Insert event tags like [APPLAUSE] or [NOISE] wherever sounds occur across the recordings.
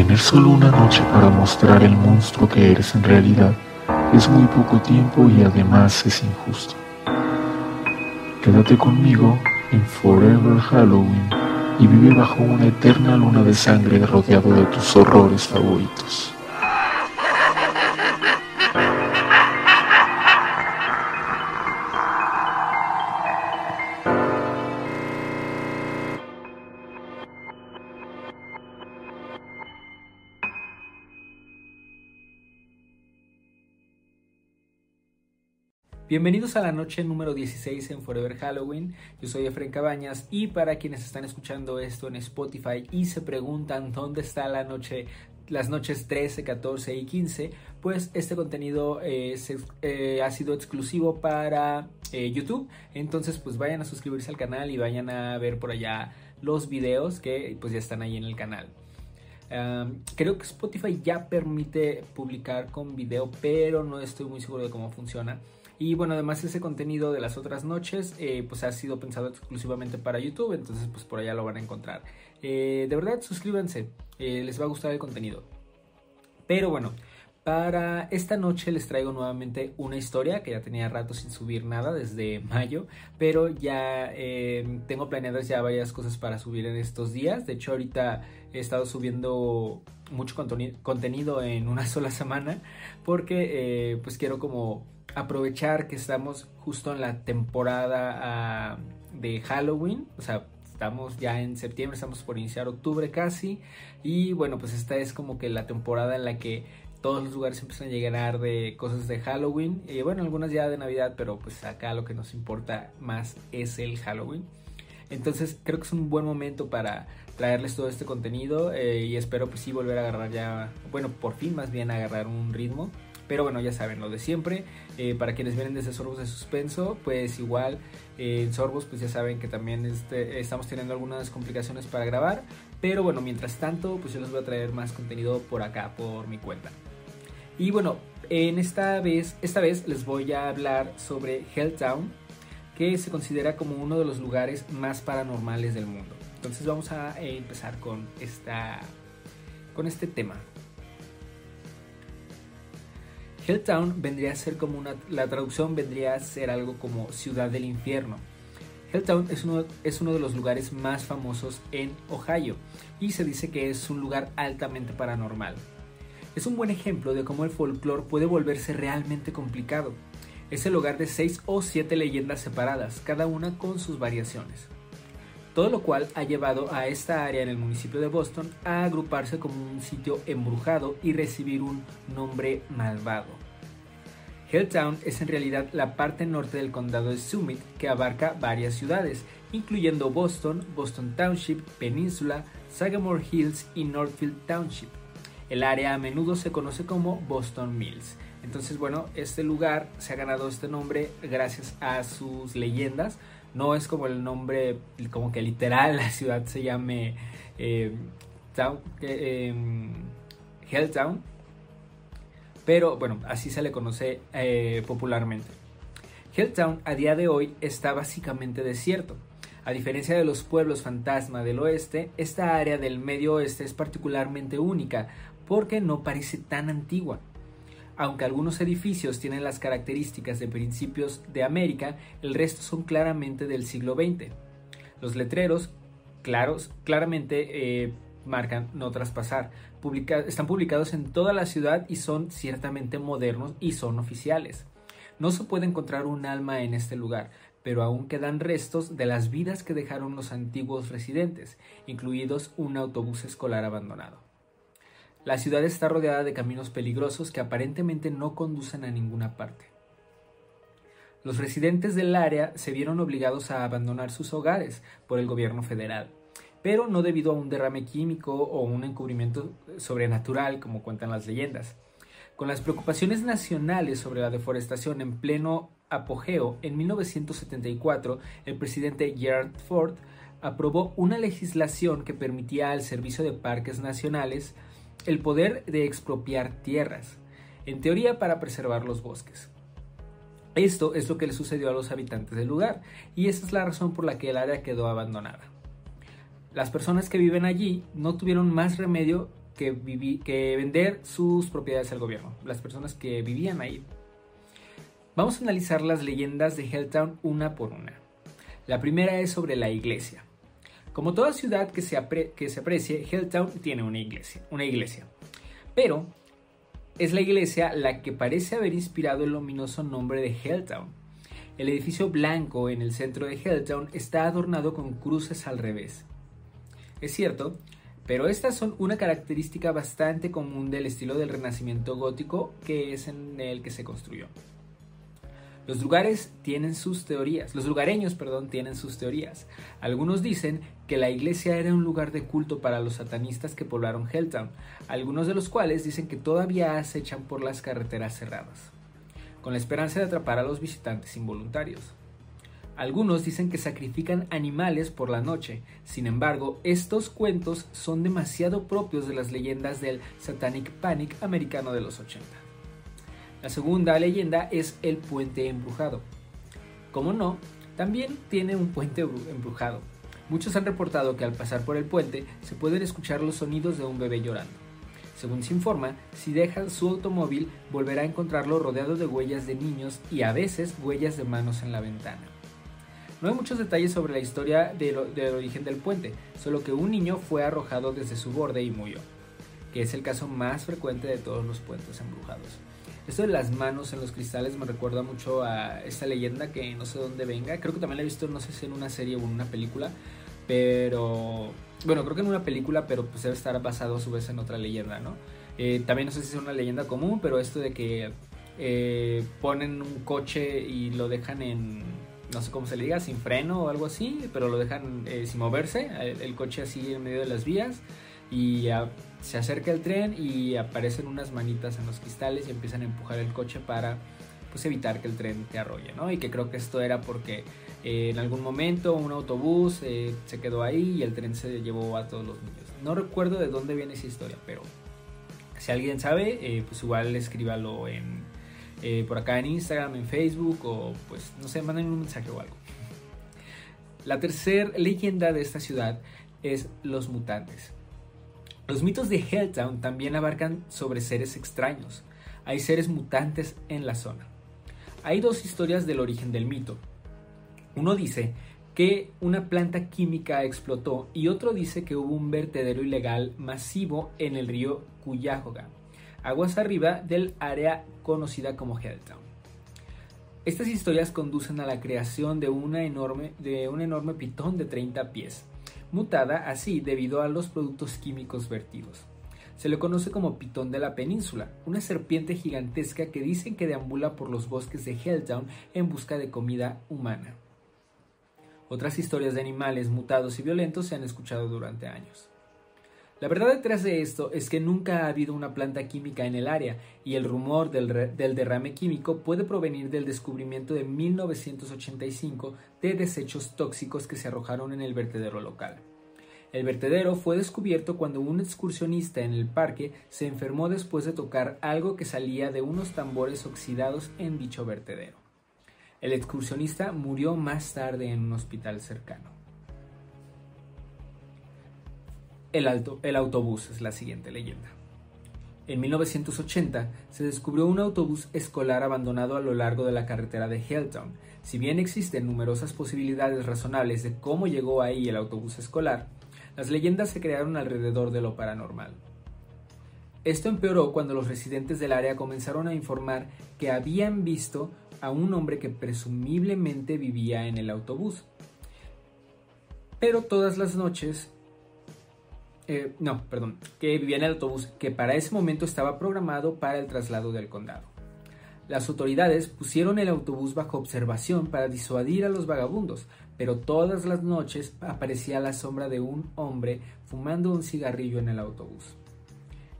Tener solo una noche para mostrar el monstruo que eres en realidad es muy poco tiempo y además es injusto. Quédate conmigo en Forever Halloween y vive bajo una eterna luna de sangre rodeado de tus horrores favoritos. Bienvenidos a la noche número 16 en Forever Halloween. Yo soy Efren Cabañas y para quienes están escuchando esto en Spotify y se preguntan dónde está la noche, las noches 13, 14 y 15, pues este contenido eh, eh, ha sido exclusivo para eh, YouTube. Entonces pues vayan a suscribirse al canal y vayan a ver por allá los videos que pues ya están ahí en el canal. creo que Spotify ya permite publicar con video, pero no estoy muy seguro de cómo funciona. Y bueno, además ese contenido de las otras noches eh, pues ha sido pensado exclusivamente para YouTube, entonces pues por allá lo van a encontrar. Eh, de verdad, suscríbanse, eh, les va a gustar el contenido. Pero bueno, para esta noche les traigo nuevamente una historia que ya tenía rato sin subir nada desde [LAUGHS] mayo, pero ya tengo planeadas ya varias cosas para subir en estos días. De hecho, ahorita he estado subiendo mucho contenido en una [LAUGHS] sola semana porque pues quiero como aprovechar que estamos justo en la temporada ah, de Halloween, o sea, estamos ya en septiembre, estamos por iniciar octubre casi, y bueno, pues esta es como que la temporada en la que todos los lugares empiezan a llegar de cosas de Halloween, y bueno, algunas ya de Navidad, pero pues acá lo que nos importa más es el Halloween. Entonces creo que es un buen momento para traerles todo este contenido eh, y espero pues sí volver a agarrar ya, bueno, por fin más bien agarrar un ritmo. Pero bueno, ya saben, lo de siempre. Eh, para quienes vienen desde Sorbos de Suspenso, pues igual eh, en Sorbos, pues ya saben que también este, estamos teniendo algunas complicaciones para grabar. Pero bueno, mientras tanto, pues yo les voy a traer más contenido por acá, por mi cuenta. Y bueno, en esta vez, esta vez les voy a hablar sobre Helltown, que se considera como uno de los lugares más paranormales del mundo. Entonces vamos a empezar con, esta, con este tema. Helltown vendría a ser como una, la traducción vendría a ser algo como ciudad del infierno. Helltown es uno, es uno de los lugares más famosos en Ohio y se dice que es un lugar altamente paranormal. Es un buen ejemplo de cómo el folclore puede volverse realmente complicado. Es el hogar de seis o siete leyendas separadas, cada una con sus variaciones. Todo lo cual ha llevado a esta área en el municipio de Boston a agruparse como un sitio embrujado y recibir un nombre malvado. Helltown es en realidad la parte norte del condado de Summit que abarca varias ciudades, incluyendo Boston, Boston Township, Península, Sagamore Hills y Northfield Township. El área a menudo se conoce como Boston Mills. Entonces, bueno, este lugar se ha ganado este nombre gracias a sus leyendas. No es como el nombre, como que literal la ciudad se llame eh, eh, Helltown, pero bueno, así se le conoce eh, popularmente. Helltown a día de hoy está básicamente desierto. A diferencia de los pueblos fantasma del oeste, esta área del medio oeste es particularmente única porque no parece tan antigua. Aunque algunos edificios tienen las características de principios de América, el resto son claramente del siglo XX. Los letreros, claros, claramente eh, marcan no traspasar. están publicados en toda la ciudad y son ciertamente modernos y son oficiales. No se puede encontrar un alma en este lugar, pero aún quedan restos de las vidas que dejaron los antiguos residentes, incluidos un autobús escolar abandonado. La ciudad está rodeada de caminos peligrosos que aparentemente no conducen a ninguna parte. Los residentes del área se vieron obligados a abandonar sus hogares por el gobierno federal pero no debido a un derrame químico o un encubrimiento sobrenatural como cuentan las leyendas. Con las preocupaciones nacionales sobre la deforestación en pleno apogeo, en 1974 el presidente Gerald Ford aprobó una legislación que permitía al Servicio de Parques Nacionales el poder de expropiar tierras, en teoría para preservar los bosques. Esto es lo que le sucedió a los habitantes del lugar, y esa es la razón por la que el área quedó abandonada. Las personas que viven allí no tuvieron más remedio que, vender sus propiedades al gobierno, las personas que vivían ahí. Vamos a analizar las leyendas de Helltown una por una. La primera es sobre la iglesia. Como toda ciudad que se, se aprecie, Helltown tiene una iglesia, una iglesia. Pero es la iglesia la que parece haber inspirado el ominoso nombre de Helltown. El edificio blanco en el centro de Helltown está adornado con cruces al revés. Es cierto, pero estas son una característica bastante común del estilo del renacimiento gótico que es en el que se construyó. Los lugares tienen sus teorías, los lugareños, perdón, tienen sus teorías. Algunos dicen que la iglesia era un lugar de culto para los satanistas que poblaron Helltown, algunos de los cuales dicen que todavía acechan por las carreteras cerradas, con la esperanza de atrapar a los visitantes involuntarios. Algunos dicen que sacrifican animales por la noche, sin embargo, estos cuentos son demasiado propios de las leyendas del Satanic Panic americano de los 80. La segunda leyenda es el puente embrujado. Como no, también tiene un puente embrujado. Muchos han reportado que al pasar por el puente se pueden escuchar los sonidos de un bebé llorando. Según se informa, si deja su automóvil volverá a encontrarlo rodeado de huellas de niños y a veces huellas de manos en la ventana. No hay muchos detalles sobre la historia del origen del puente, solo que un niño fue arrojado desde su borde y murió, que es el caso más frecuente de todos los puentes embrujados. Esto de las manos en los cristales me recuerda mucho a esta leyenda que no sé dónde venga. Creo que también la he visto, no sé si en una serie o en una película. Pero, bueno, creo que en una película, pero pues debe estar basado a su vez en otra leyenda, ¿no? Eh, también no sé si es una leyenda común, pero esto de que eh, ponen un coche y lo dejan en, no sé cómo se le diga, sin freno o algo así, pero lo dejan eh, sin moverse, el, coche así en medio de las vías y se acerca el tren y aparecen unas manitas en los cristales y empiezan a empujar el coche para pues evitar que el tren te arrolle, ¿no? Y que creo que esto era porque eh, en algún momento un autobús eh, se quedó ahí y el tren se llevó a todos los niños. No recuerdo de dónde viene esa historia, pero si alguien sabe, pues igual escríbalo en, por acá en Instagram, en Facebook o pues no sé, manden un mensaje o algo. La tercera leyenda de esta ciudad es los mutantes. Los mitos de Helltown también abarcan sobre seres extraños. Hay seres mutantes en la zona. Hay dos historias del origen del mito. Uno dice que una planta química explotó y otro dice que hubo un vertedero ilegal masivo en el río Cuyahoga, aguas arriba del área conocida como Helltown. Estas historias conducen a la creación de, una enorme, de un enorme pitón de 30 pies, mutada así debido a los productos químicos vertidos. Se le conoce como pitón de la península, una serpiente gigantesca que dicen que deambula por los bosques de Helltown en busca de comida humana. Otras historias de animales mutados y violentos se han escuchado durante años. La verdad detrás de esto es que nunca ha habido una planta química en el área y el rumor del, derrame químico puede provenir del descubrimiento de 1985 de desechos tóxicos que se arrojaron en el vertedero local. El vertedero fue descubierto cuando un excursionista en el parque se enfermó después de tocar algo que salía de unos tambores oxidados en dicho vertedero. El excursionista murió más tarde en un hospital cercano. El, el autobús es la siguiente leyenda. En 1980 se descubrió un autobús escolar abandonado a lo largo de la carretera de Helltown. Si bien existen numerosas posibilidades razonables de cómo llegó ahí el autobús escolar, las leyendas se crearon alrededor de lo paranormal. Esto empeoró cuando los residentes del área comenzaron a informar que habían visto a un hombre que presumiblemente vivía en el autobús. Pero todas las noches eh, no, perdón, que vivía en el autobús que para ese momento estaba programado para el traslado del condado. Las autoridades pusieron el autobús bajo observación para disuadir a los vagabundos, pero todas las noches aparecía la sombra de un hombre fumando un cigarrillo en el autobús.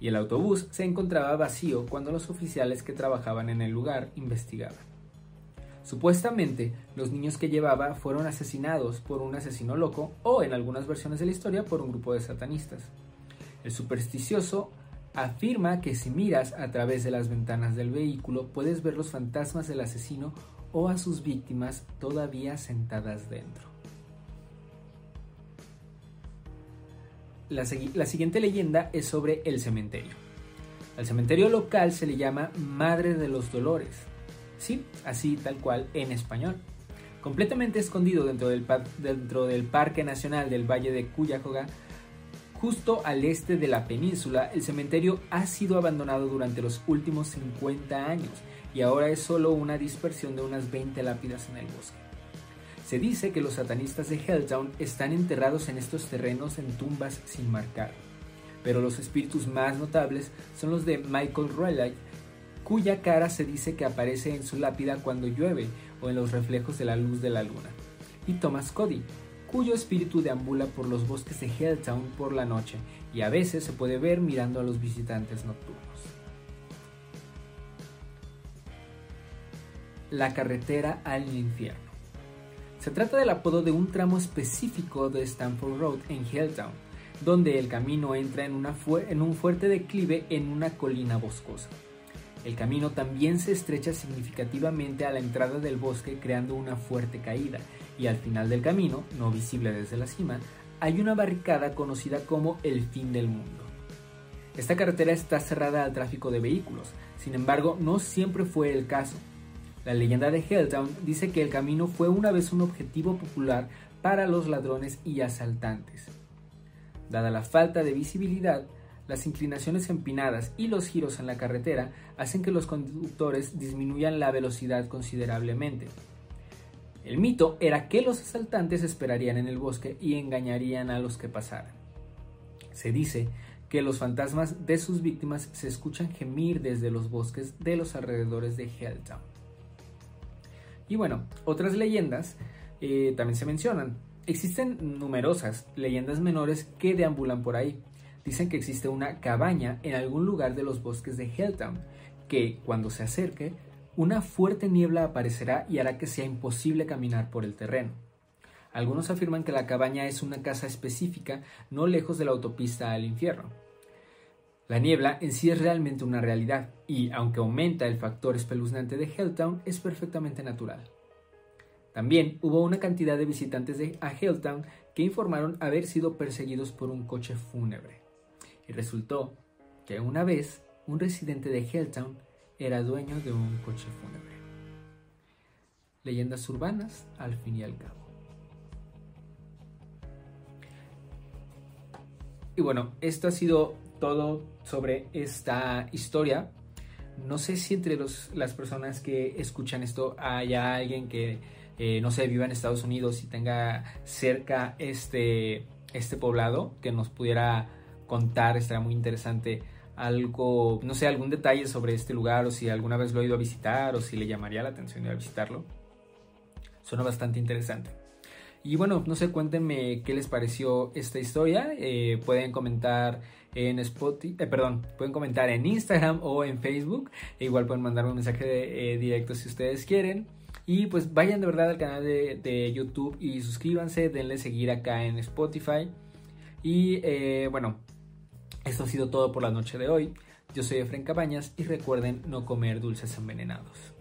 Y el autobús se encontraba vacío cuando los oficiales que trabajaban en el lugar investigaban. Supuestamente, los niños que llevaba fueron asesinados por un asesino loco o, en algunas versiones de la historia, por un grupo de satanistas. El supersticioso afirma que si miras a través de las ventanas del vehículo puedes ver los fantasmas del asesino o a sus víctimas todavía sentadas dentro. La, siguiente leyenda es sobre el cementerio. Al cementerio local se le llama Madre de los Dolores. Sí, así tal cual en español. Completamente escondido dentro del, Parque Nacional del Valle de Cuyahoga, justo al este de la península, el cementerio ha sido abandonado durante los últimos 50 años y ahora es solo una dispersión de unas 20 lápidas en el bosque. Se dice que los satanistas de Helltown están enterrados en estos terrenos en tumbas sin marcar, pero los espíritus más notables son los de Michael Rayleigh, cuya cara se dice que aparece en su lápida cuando llueve o en los reflejos de la luz de la luna, y Thomas Cody, cuyo espíritu deambula por los bosques de Helltown por la noche y a veces se puede ver mirando a los visitantes nocturnos. La carretera al infierno. Se trata del apodo de un tramo específico de Stanford Road en Helltown, donde el camino entra en, en un fuerte declive en una colina boscosa. El camino también se estrecha significativamente a la entrada del bosque creando una fuerte caída, y al final del camino, no visible desde la cima, hay una barricada conocida como el fin del mundo. Esta carretera está cerrada al tráfico de vehículos, sin embargo no siempre fue el caso. La leyenda de Helltown dice que el camino fue una vez un objetivo popular para los ladrones y asaltantes. Dada la falta de visibilidad, las inclinaciones empinadas y los giros en la carretera hacen que los conductores disminuyan la velocidad considerablemente. El mito era que los asaltantes esperarían en el bosque y engañarían a los que pasaran. Se dice que los fantasmas de sus víctimas se escuchan gemir desde los bosques de los alrededores de Helltown. Y bueno, otras leyendas eh, también se mencionan. Existen numerosas leyendas menores que deambulan por ahí. Dicen que existe una cabaña en algún lugar de los bosques de Helltown, que cuando se acerque, una fuerte niebla aparecerá y hará que sea imposible caminar por el terreno. Algunos afirman que la cabaña es una casa específica no lejos de la autopista al infierno. La niebla en sí es realmente una realidad y, aunque aumenta el factor espeluznante de Helltown, es perfectamente natural. También hubo una cantidad de visitantes de, a Helltown que informaron haber sido perseguidos por un coche fúnebre. Resultó que una vez un residente de Helltown era dueño de un coche fúnebre. Leyendas urbanas al fin y al cabo. Y bueno, esto ha sido todo sobre esta historia. No sé si entre las personas que escuchan esto haya alguien que, eh, no sé, viva en Estados Unidos y tenga cerca este, este poblado que nos pudiera contar, estaría muy interesante algo, no sé, algún detalle sobre este lugar o si alguna vez lo he ido a visitar o si le llamaría la atención ir a visitarlo. Suena bastante interesante. Y bueno, no sé, cuéntenme qué les pareció esta historia. Eh, pueden comentar en Spotify, eh, perdón, pueden comentar en Instagram o en Facebook. E igual pueden mandarme un mensaje eh, directo si ustedes quieren. Y pues vayan de verdad al canal de, de YouTube y suscríbanse, denle seguir acá en Spotify. Y bueno, esto ha sido todo por la noche de hoy. Yo soy Efren Cabañas y recuerden no comer dulces envenenados.